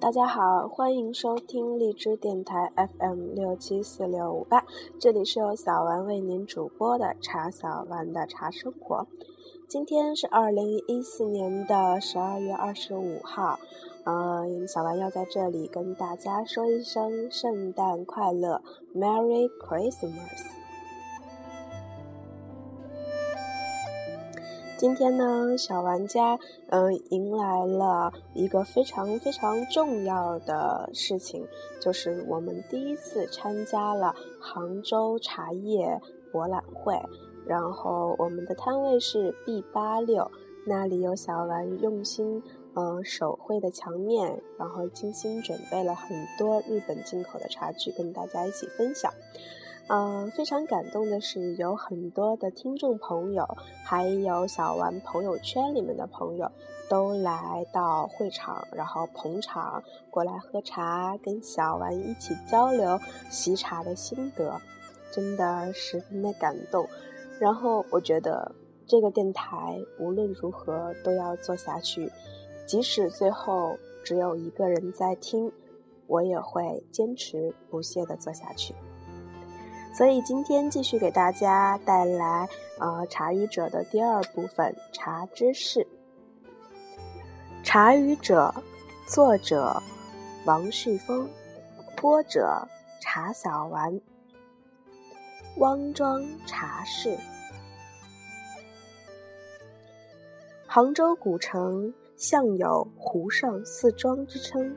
大家好，欢迎收听荔枝电台 FM 六七四六五八，这里是由小丸为您主播的茶小丸的茶生活。今天是二零一四年的十二月二十五号，嗯，小丸要在这里跟大家说一声圣诞快乐，Merry Christmas。今天呢，小玩家嗯迎来了一个非常非常重要的事情，就是我们第一次参加了杭州茶叶博览会。然后我们的摊位是 B 八六，那里有小玩用心嗯手绘的墙面，然后精心准备了很多日本进口的茶具，跟大家一起分享。嗯，非常感动的是，有很多的听众朋友，还有小丸朋友圈里面的朋友，都来到会场，然后捧场过来喝茶，跟小丸一起交流习茶的心得，真的十分的感动。然后我觉得这个电台无论如何都要做下去，即使最后只有一个人在听，我也会坚持不懈的做下去。所以今天继续给大家带来呃茶语者的第二部分茶知识。茶语者，作者王旭峰，播者茶小丸。汪庄茶室，杭州古城向有湖上四庄之称，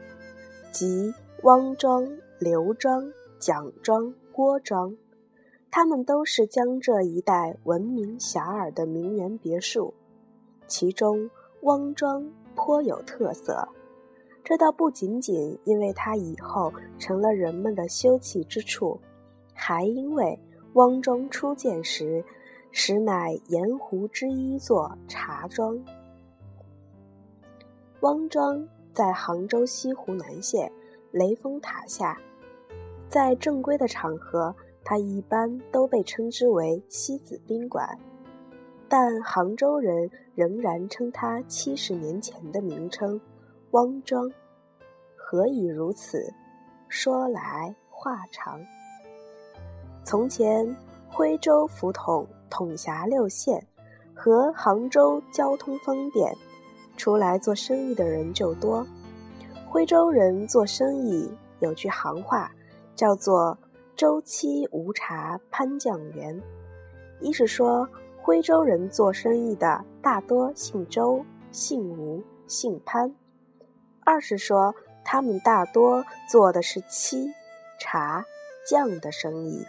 即汪庄、刘庄、蒋庄、郭庄。他们都是江浙一带闻名遐迩的名园别墅，其中汪庄颇有特色。这倒不仅仅因为它以后成了人们的休憩之处，还因为汪庄初建时，实乃盐湖之一座茶庄。汪庄在杭州西湖南线雷峰塔下，在正规的场合。它一般都被称之为西子宾馆，但杭州人仍然称它七十年前的名称“汪庄”。何以如此？说来话长。从前徽州府统统辖六县，和杭州交通方便，出来做生意的人就多。徽州人做生意有句行话，叫做。周期无茶潘酱园，一是说徽州人做生意的大多姓周、姓吴、姓潘；二是说他们大多做的是漆、茶、酱的生意。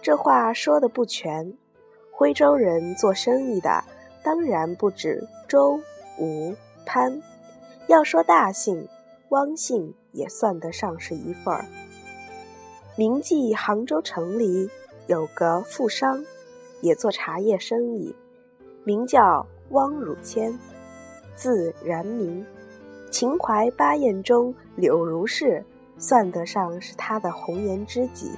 这话说的不全，徽州人做生意的当然不止周、吴、潘，要说大姓，汪姓也算得上是一份儿。铭记杭州城里有个富商，也做茶叶生意，名叫汪汝谦，字然明。秦淮八艳中柳如是算得上是他的红颜知己。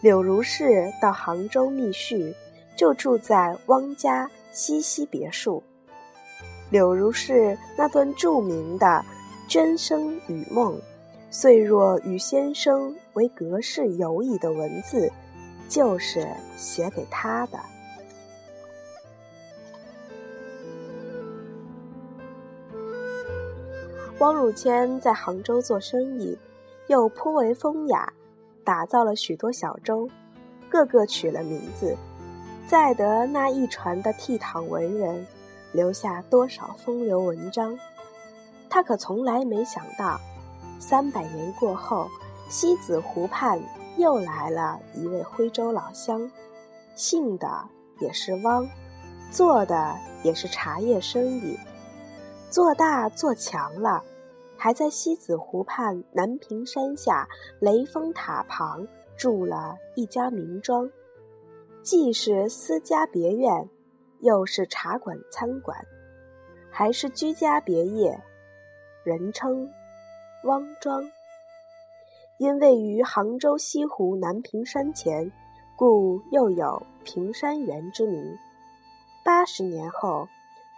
柳如是到杭州觅婿，就住在汪家西溪别墅。柳如是那段著名的《娟生与梦》。遂若与先生为隔世友谊的文字，就是写给他的。汪汝谦在杭州做生意，又颇为风雅，打造了许多小舟，个个取了名字，载得那一船的倜傥文人，留下多少风流文章。他可从来没想到。三百年过后，西子湖畔又来了一位徽州老乡，姓的也是汪，做的也是茶叶生意，做大做强了，还在西子湖畔南屏山下雷峰塔旁住了一家名庄，既是私家别院，又是茶馆餐馆，还是居家别业，人称。汪庄，因位于杭州西湖南屏山前，故又有屏山园之名。八十年后，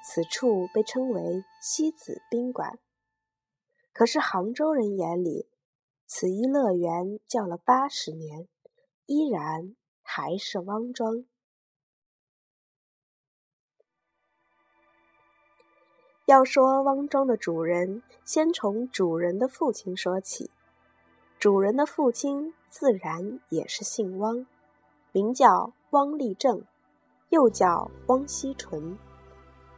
此处被称为西子宾馆。可是杭州人眼里，此一乐园叫了八十年，依然还是汪庄。要说汪庄的主人，先从主人的父亲说起。主人的父亲自然也是姓汪，名叫汪立正，又叫汪希纯，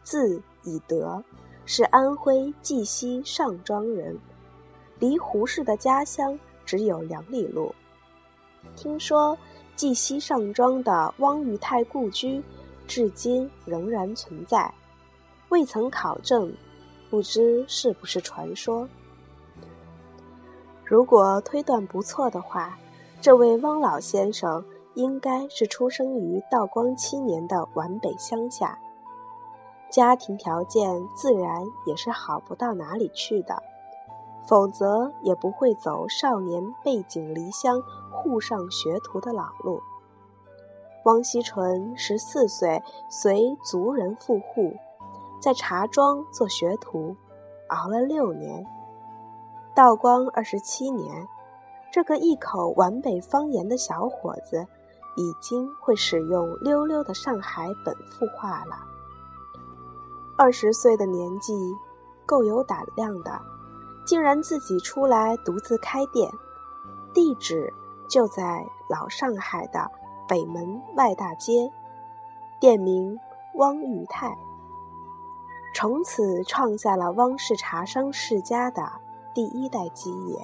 字以德，是安徽绩溪上庄人，离胡适的家乡只有两里路。听说绩溪上庄的汪裕泰故居，至今仍然存在。未曾考证，不知是不是传说。如果推断不错的话，这位汪老先生应该是出生于道光七年的皖北乡下，家庭条件自然也是好不到哪里去的，否则也不会走少年背井离乡、沪上学徒的老路。汪希纯十四岁随族人赴沪。在茶庄做学徒，熬了六年。道光二十七年，这个一口皖北方言的小伙子，已经会使用溜溜的上海本腹话了。二十岁的年纪，够有胆量的，竟然自己出来独自开店，地址就在老上海的北门外大街，店名汪裕泰。从此创下了汪氏茶商世家的第一代基业。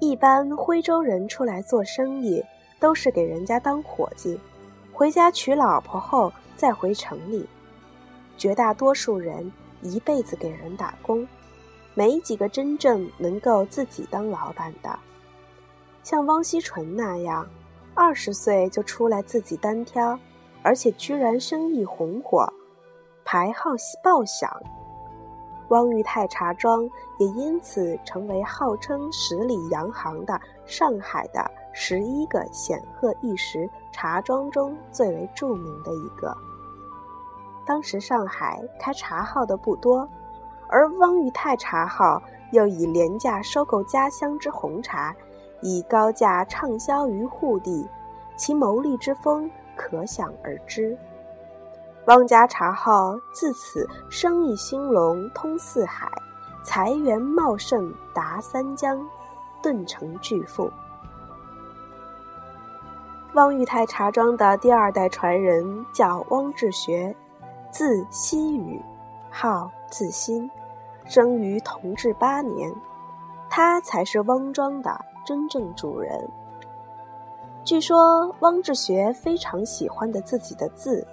一般徽州人出来做生意，都是给人家当伙计，回家娶老婆后再回城里。绝大多数人一辈子给人打工，没几个真正能够自己当老板的。像汪希纯那样，二十岁就出来自己单挑，而且居然生意红火。牌号爆响，汪裕泰茶庄也因此成为号称十里洋行的上海的十一个显赫一时茶庄中最为著名的一个。当时上海开茶号的不多，而汪裕泰茶号又以廉价收购家乡之红茶，以高价畅销于沪地，其牟利之风可想而知。汪家茶号自此生意兴隆，通四海，财源茂盛，达三江，顿成巨富。汪裕泰茶庄的第二代传人叫汪志学，字希宇，号自新，生于同治八年，他才是汪庄的真正主人。据说汪志学非常喜欢的自己的字。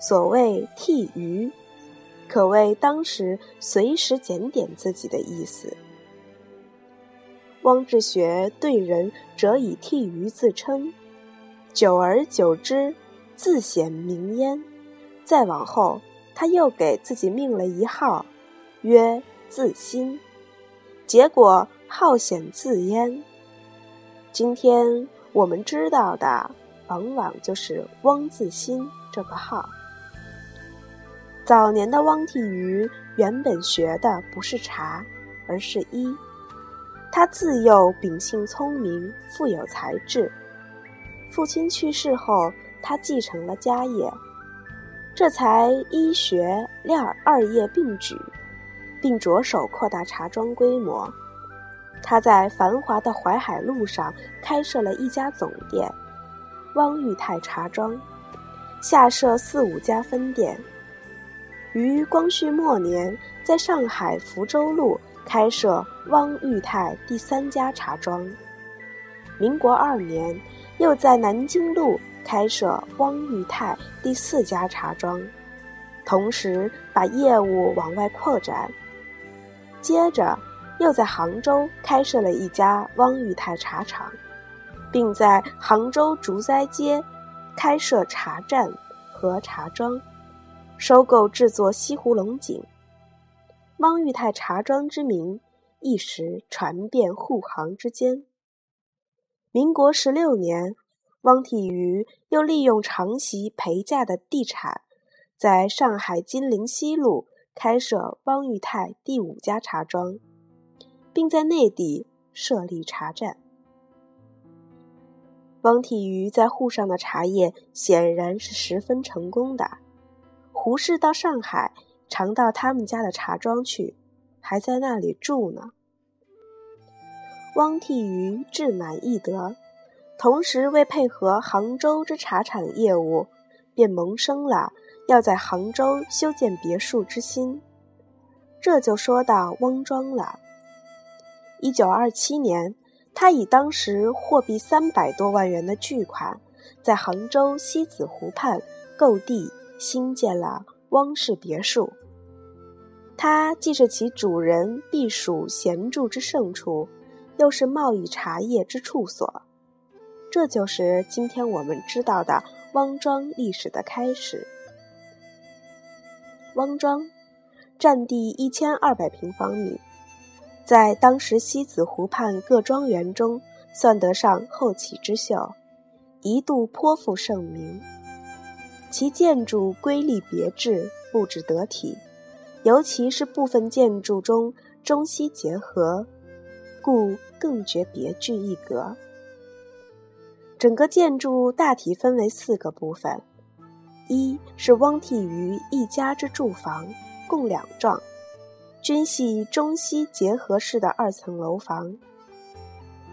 所谓替鱼，可谓当时随时检点自己的意思。汪志学对人则以替鱼自称，久而久之，自显名焉。再往后，他又给自己命了一号，曰自新，结果好显自焉。今天我们知道的，往往就是汪自新这个号。早年的汪替瑜原本学的不是茶，而是医。他自幼秉性聪明，富有才智。父亲去世后，他继承了家业，这才医学练二业并举，并着手扩大茶庄规模。他在繁华的淮海路上开设了一家总店——汪裕泰茶庄，下设四五家分店。于光绪末年，在上海福州路开设汪裕泰第三家茶庄；民国二年，又在南京路开设汪裕泰第四家茶庄，同时把业务往外扩展。接着，又在杭州开设了一家汪裕泰茶厂，并在杭州竹斋街开设茶站和茶庄。收购制作西湖龙井，汪裕泰茶庄之名一时传遍沪杭之间。民国十六年，汪体瑜又利用长袭陪嫁的地产，在上海金陵西路开设汪裕泰第五家茶庄，并在内地设立茶站。汪体瑜在沪上的茶叶显然是十分成功的。胡适到上海，常到他们家的茶庄去，还在那里住呢。汪体瑜志满意得，同时为配合杭州之茶产业务，便萌生了要在杭州修建别墅之心。这就说到汪庄了。一九二七年。他以当时货币三百多万元的巨款，在杭州西子湖畔购地新建了汪氏别墅。它既是其主人避暑闲住之胜处，又是贸易茶叶之处所。这就是今天我们知道的汪庄历史的开始。汪庄，占地一千二百平方米。在当时西子湖畔各庄园中，算得上后起之秀，一度颇负盛名。其建筑瑰丽别致，布置得体，尤其是部分建筑中中西结合，故更觉别具一格。整个建筑大体分为四个部分：一是汪替于一家之住房，共两幢。均系中西结合式的二层楼房。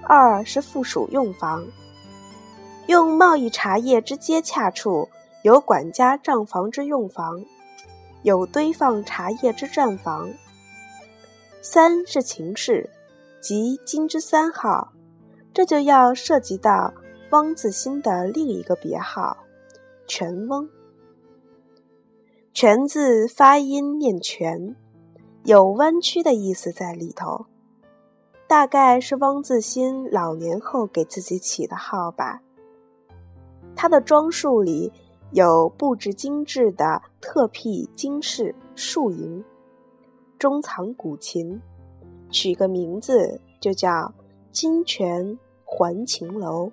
二是附属用房，用贸易茶叶之接洽处有管家账房之用房，有堆放茶叶之站房。三是秦室，即金之三号，这就要涉及到汪自新的另一个别号——全翁。全字发音念全。有弯曲的意思在里头，大概是汪自新老年后给自己起的号吧。他的装束里有布置精致的特辟金饰树银，中藏古琴，取个名字就叫金泉环琴楼，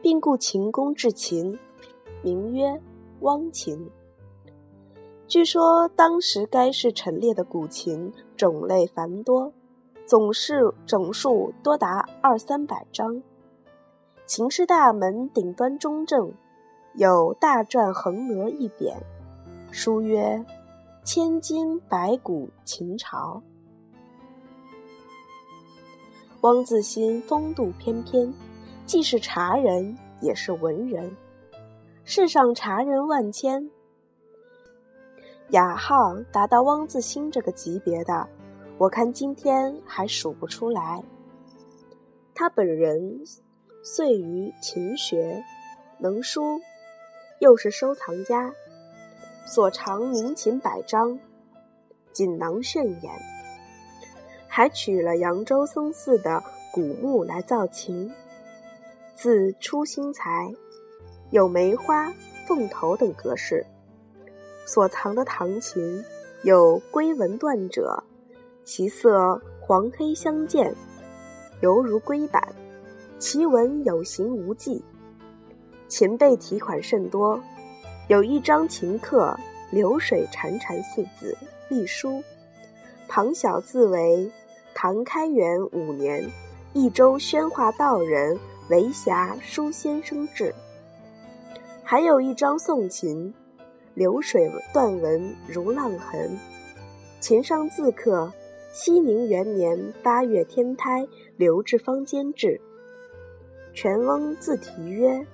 并雇琴工制琴，名曰汪琴。据说当时该市陈列的古琴种类繁多，总是整数多达二三百张。琴室大门顶端中正，有大篆横额一匾，书曰“千金白骨秦朝”。汪自新风度翩翩，既是茶人，也是文人。世上茶人万千。雅号达到汪自新这个级别的，我看今天还数不出来。他本人遂于勤学，能书，又是收藏家，所藏名琴百张，锦囊炫眼，还取了扬州僧寺的古木来造琴，字初心才，有梅花、凤头等格式。所藏的唐琴有龟纹断者，其色黄黑相间，犹如龟板，其纹有形无迹。琴背题款甚多，有一张琴刻“流水潺潺”四字，隶书，旁小字为“唐开元五年，益州宣化道人韦霞书先生制”。还有一张宋琴。流水断纹如浪痕，琴上字刻“熙宁元年八月天胎刘志方监制”。全翁自题曰：“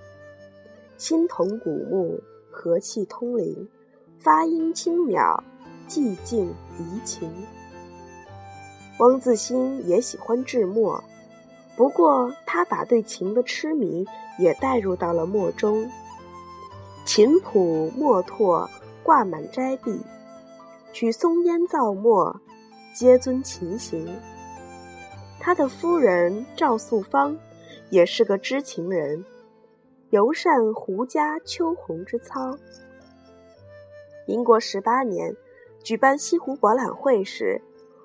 新铜古木，和气通灵，发音轻渺，寂静怡情。”汪自新也喜欢制墨，不过他把对琴的痴迷也带入到了墨中。琴谱墨拓挂满斋壁，取松烟造墨，皆遵琴形。他的夫人赵素芳也是个知情人，尤善胡家秋红之操。民国十八年举办西湖博览会时，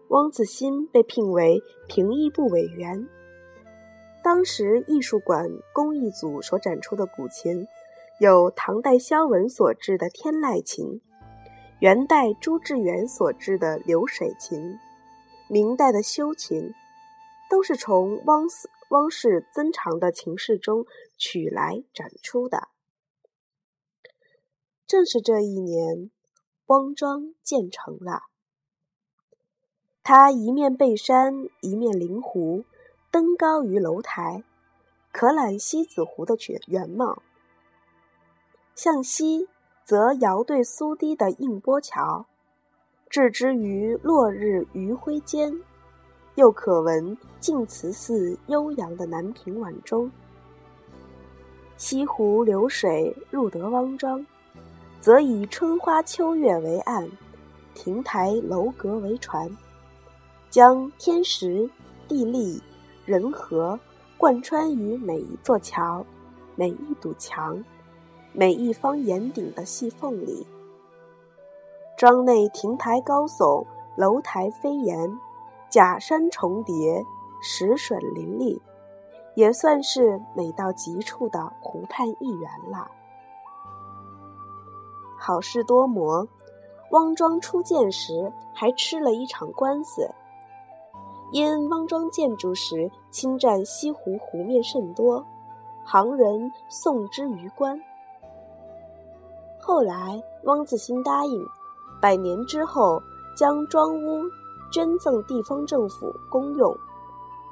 汪自新被聘为评议部委员。当时艺术馆工艺组所展出的古琴。有唐代萧文所制的天籁琴，元代朱志远所制的流水琴，明代的修琴，都是从汪氏汪氏增长的琴室中取来展出的。正是这一年，汪庄建成了。它一面背山，一面临湖，登高于楼台，可览西子湖的全原貌。向西，则遥对苏堤的映波桥，置之于落日余晖间，又可闻净慈寺悠扬的南屏晚钟。西湖流水入得汪庄，则以春花秋月为岸，亭台楼阁为船。将天时、地利、人和贯穿于每一座桥、每一堵墙、每一方檐顶的细缝里。庄内亭台高耸，楼台飞檐，假山重叠，石笋林立，也算是美到极处的湖畔一员了。好事多磨，汪庄初建时还吃了一场官司。因汪庄建筑时侵占西湖湖面甚多，行人送之于官。后来汪自新答应，百年之后将庄屋捐赠地方政府公用，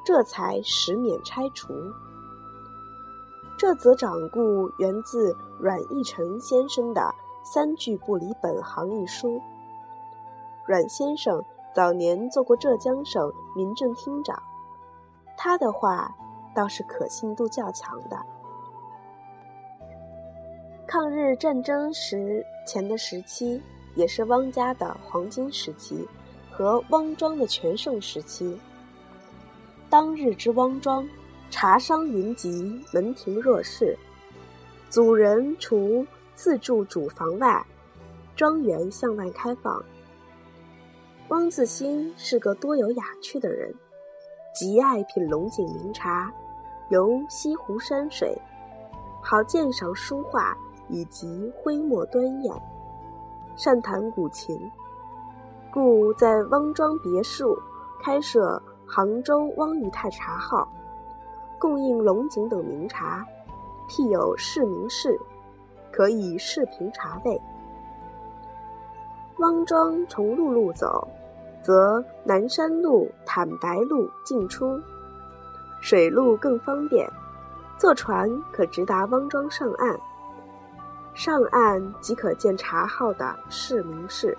这才实免拆除。这则掌故源自阮义成先生的《三句不离本行》一书。阮先生。早年做过浙江省民政厅长，他的话倒是可信度较强的。抗日战争时前的时期，也是汪家的黄金时期和汪庄的全盛时期。当日之汪庄，茶商云集，门庭若市，祖人除自住主房外，庄园向外开放。汪自兴是个多有雅趣的人，极爱品龙井名茶，游西湖山水，好鉴赏书画以及徽墨端砚，善弹古琴，故在汪庄别墅开设杭州汪裕泰茶号，供应龙井等名茶，辟有市名室，可以试评茶味。汪庄从陆路走。则南山路、坦白路进出，水路更方便，坐船可直达汪庄上岸。上岸即可见茶号的市民室。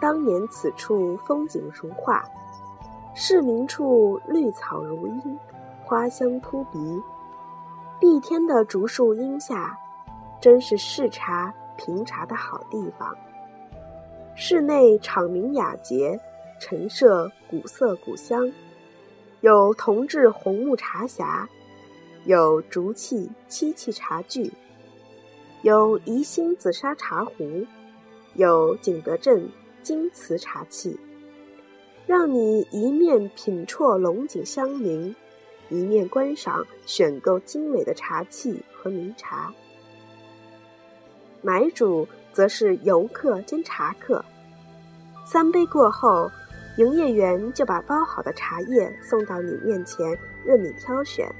当年此处风景如画，市民处绿草如茵，花香扑鼻。碧天的竹树荫下，真是视茶品茶的好地方。室内敞明雅洁，陈设古色古香，有铜制红木茶匣，有竹器漆器茶具，有宜兴紫砂茶壶，有景德镇金瓷茶器，让你一面品啜龙井香茗，一面观赏选购精美的茶器和名茶。买主。则是游客兼茶客，三杯过后，营业员就把包好的茶叶送到你面前，任你挑选，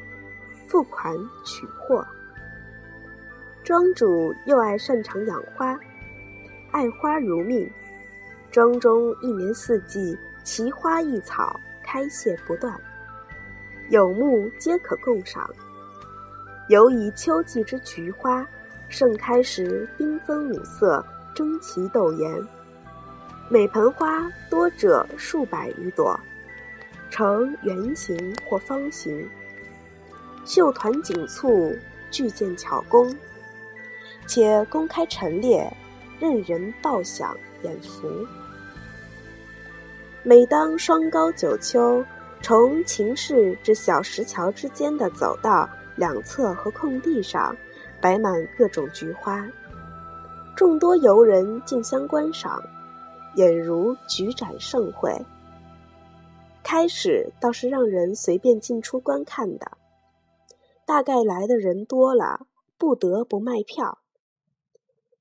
付款取货。庄主又爱擅长养花，爱花如命，庄中一年四季奇花异草开谢不断，有木皆可共赏。尤以秋季之菊花。盛开时缤纷五色，争奇斗艳。每盆花多者数百余朵，呈圆形或方形，绣团锦簇，巨件巧工，且公开陈列，任人抱享眼福。每当霜高九秋，从秦氏至小石桥之间的走道两侧和空地上。摆满各种菊花，众多游人竞相观赏，俨如菊展盛会。开始倒是让人随便进出观看的，大概来的人多了，不得不卖票。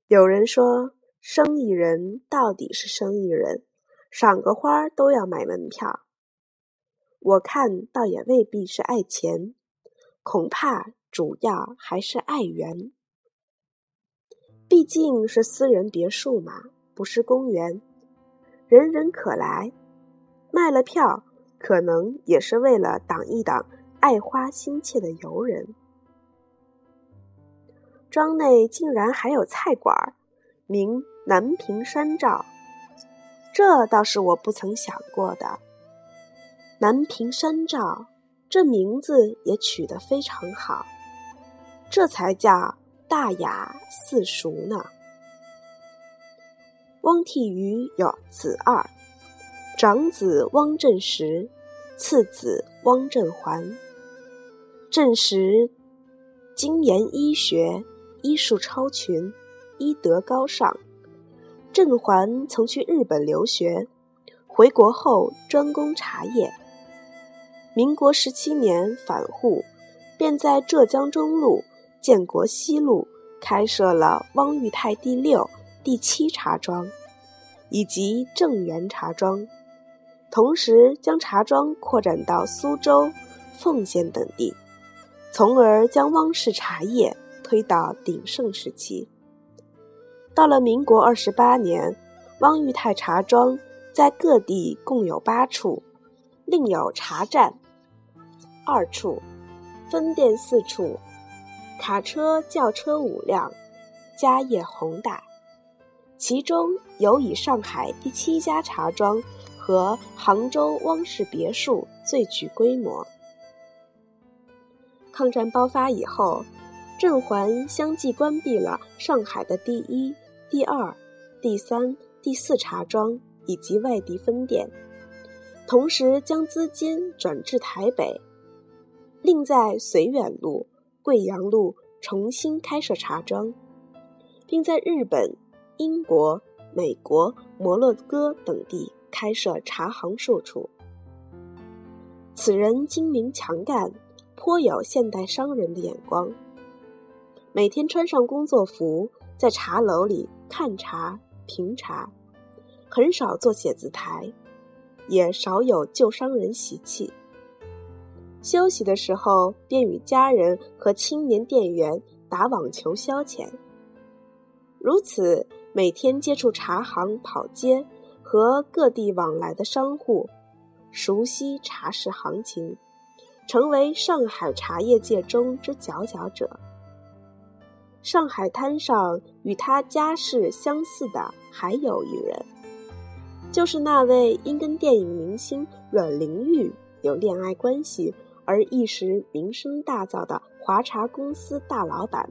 有人说生意人到底是生意人，赏个花都要买门票。我看倒也未必是爱钱，恐怕主要还是爱缘。毕竟是私人别墅嘛，不是公园，人人可来。卖了票，可能也是为了挡一挡爱花心切的游人。庄内竟然还有菜馆，名南屏山照，这倒是我不曾想过的。南屏山照，这名字也取得非常好，这才叫大雅四俗呢。汪替余有子二。长子汪振时，次子汪振环。振时精研医学，医术超群，医德高尚。郑环曾去日本留学，回国后专攻茶叶。民国十七年返沪，便在浙江中路、建国西路开设了汪裕泰第六、第七茶庄，以及正源茶庄。同时将茶庄扩展到苏州、奉贤等地，从而将汪氏茶叶推到鼎盛时期。到了民国二十八年，汪裕泰茶庄在各地共有八处，另有茶站二处，分店四处，卡车、轿车五辆，家业宏大。其中有以上海第七家茶庄。和杭州汪氏别墅最具规模。抗战爆发以后，镇环相继关闭了上海的第一、第二、第三、第四茶庄以及外地分店，同时将资金转至台北，另在绥远路、贵阳路重新开设茶庄，并在日本、英国、美国、摩洛哥等地。开设茶行数处。此人精明强干，颇有现代商人的眼光。每天穿上工作服，在茶楼里看茶、评茶，很少坐写字台，也少有旧商人习气。休息的时候，便与家人和青年店员打网球消遣。如此，每天接触茶行、跑街。和各地往来的商户，熟悉茶市行情，成为上海茶叶界中之佼佼者。上海滩上与他家世相似的还有一人，就是那位因跟电影明星阮玲玉有恋爱关系而一时名声大噪的华茶公司大老板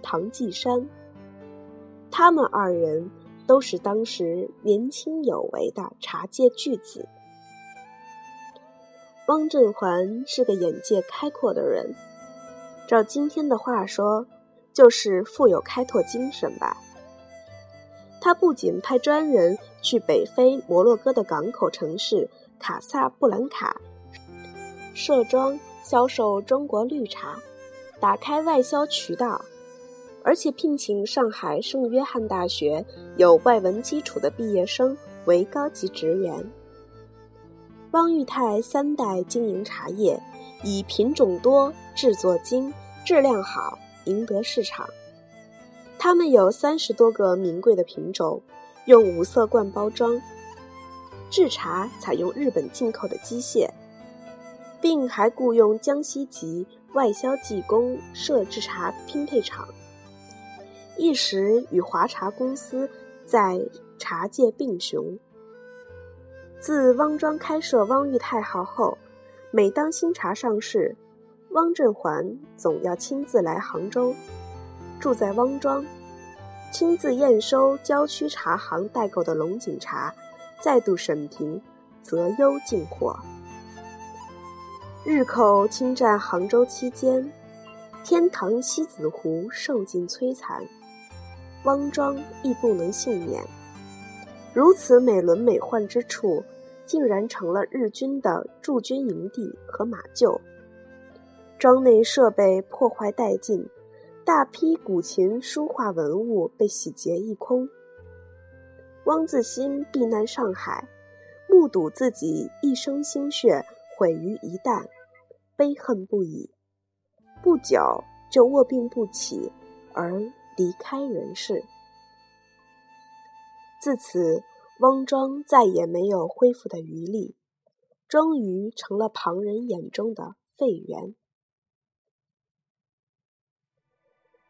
唐季山。他们二人。都是当时年轻有为的茶界巨子。汪振环是个眼界开阔的人，照今天的话说，就是富有开拓精神吧。他不仅派专人去北非摩洛哥的港口城市卡萨布兰卡设庄销售中国绿茶，打开外销渠道。而且聘请上海圣约翰大学有外文基础的毕业生为高级职员。汪裕泰三代经营茶叶，以品种多、制作精、质量好赢得市场。他们有三十多个名贵的品种，用五色罐包装。制茶采用日本进口的机械，并还雇佣江西籍外销技工设制茶拼配厂。一时与华茶公司在茶界并雄。自汪庄开设汪裕泰号后，每当新茶上市，汪振环总要亲自来杭州，住在汪庄，亲自验收郊区茶行代购的龙井茶，再度审评择优进货。日寇侵占杭州期间，天堂西子湖受尽摧残。汪庄亦不能幸免，如此美轮美奂之处，竟然成了日军的驻军营地和马厩。庄内设备破坏殆尽，大批古琴书画文物被洗劫一空。汪自新避难上海，目睹自己一生心血毁于一旦，悲恨不已。不久就卧病不起，而离开人世。自此，汪庄再也没有恢复的余力，终于成了旁人眼中的废园。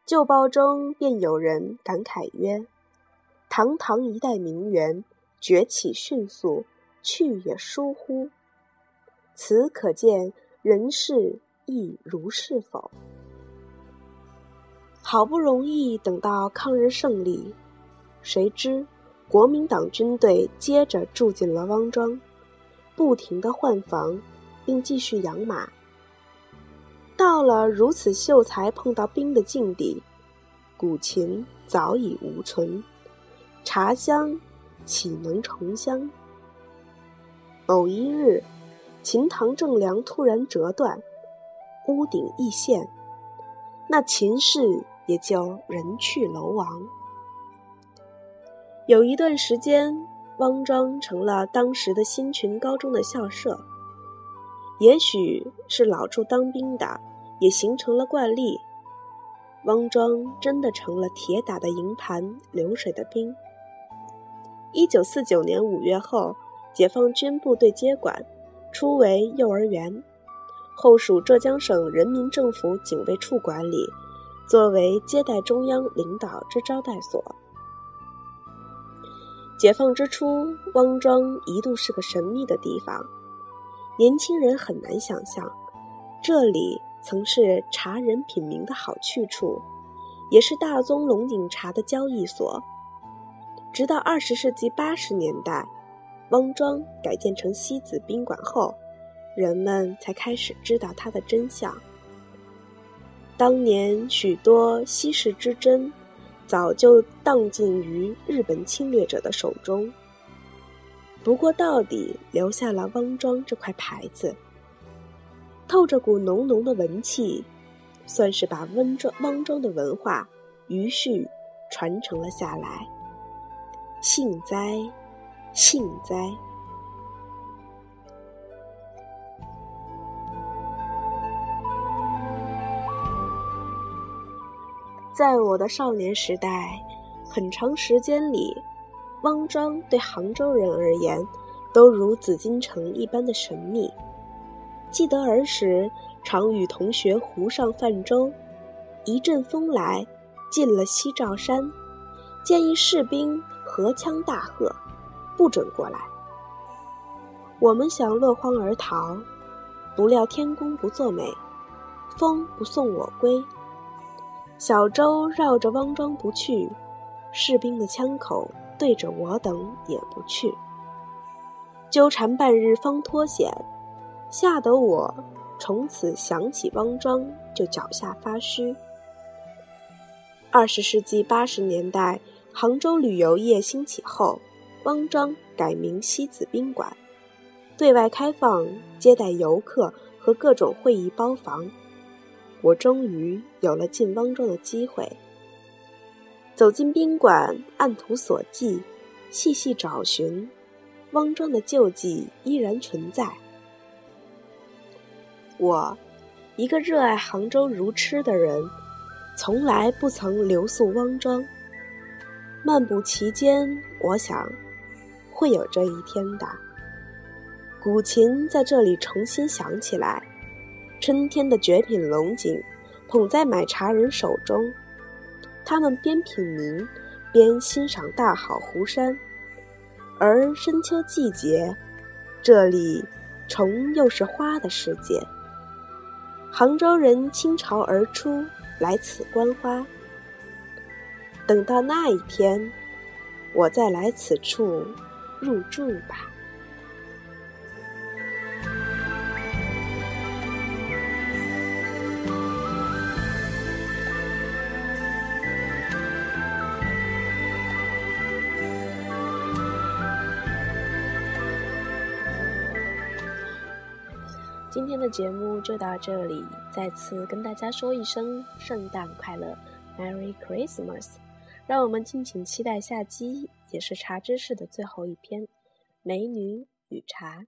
旧报中便有人感慨曰：“堂堂一代名媛，崛起迅速，去也疏忽。”此可见人世亦如是否？好不容易等到抗日胜利，谁知国民党军队接着住进了汪庄，不停的换房，并继续养马。到了如此秀才碰到兵的境地，古琴早已无存，茶香岂能重香？某一日，琴堂正梁突然折断，屋顶易陷，那琴室也就人去楼亡。有一段时间，汪庄成了当时的新群高中的校舍。也许是老处当兵的，也形成了惯例。汪庄真的成了铁打的营盘流水的兵。一九四九年五月后，解放军部队接管，初为幼儿园，后属浙江省人民政府警卫处管理，作为接待中央领导之招待所。解放之初，汪庄一度是个神秘的地方。年轻人很难想象，这里曾是茶人品茗的好去处，也是大宗龙井茶的交易所。直到二十世纪八十年代，汪庄改建成西子宾馆后，人们才开始知道它的真相。当年许多稀世之珍，早就荡尽于日本侵略者的手中。不过，到底留下了汪庄这块牌子，透着股浓浓的文气，算是把温庄汪庄的文化余绪传承了下来。幸哉，幸哉！在我的少年时代，很长时间里。汪庄对杭州人而言，都如紫禁城一般的神秘。记得儿时常与同学湖上泛舟，一阵风来，进了西照山，见一士兵荷枪大喝：“不准过来！”我们想落荒而逃，不料天公不作美，风不送我归。小舟绕着汪庄不去，士兵的枪口。对着我等也不去，纠缠半日方脱险，吓得我从此想起汪庄就脚下发虚。二十世纪八十年代，杭州旅游业兴起后，汪庄改名西子宾馆，对外开放接待游客和各种会议包房。我终于有了进汪庄的机会。走进宾馆，按图索骥，细细找寻，汪庄的旧迹依然存在。我，一个热爱杭州如痴的人，从来不曾留宿汪庄。漫步其间，我想，会有这一天的。古琴在这里重新响起来，春天的绝品龙井，捧在买茶人手中。他们边品茗，边欣赏大好湖山，而深秋季节，这里重又是花的世界。杭州人倾巢而出，来此观花。等到那一天，我再来此处入住吧。节目就到这里，再次跟大家说一声圣诞快乐，Merry Christmas！让我们敬请期待下期也是茶知识的最后一篇《美女与茶》。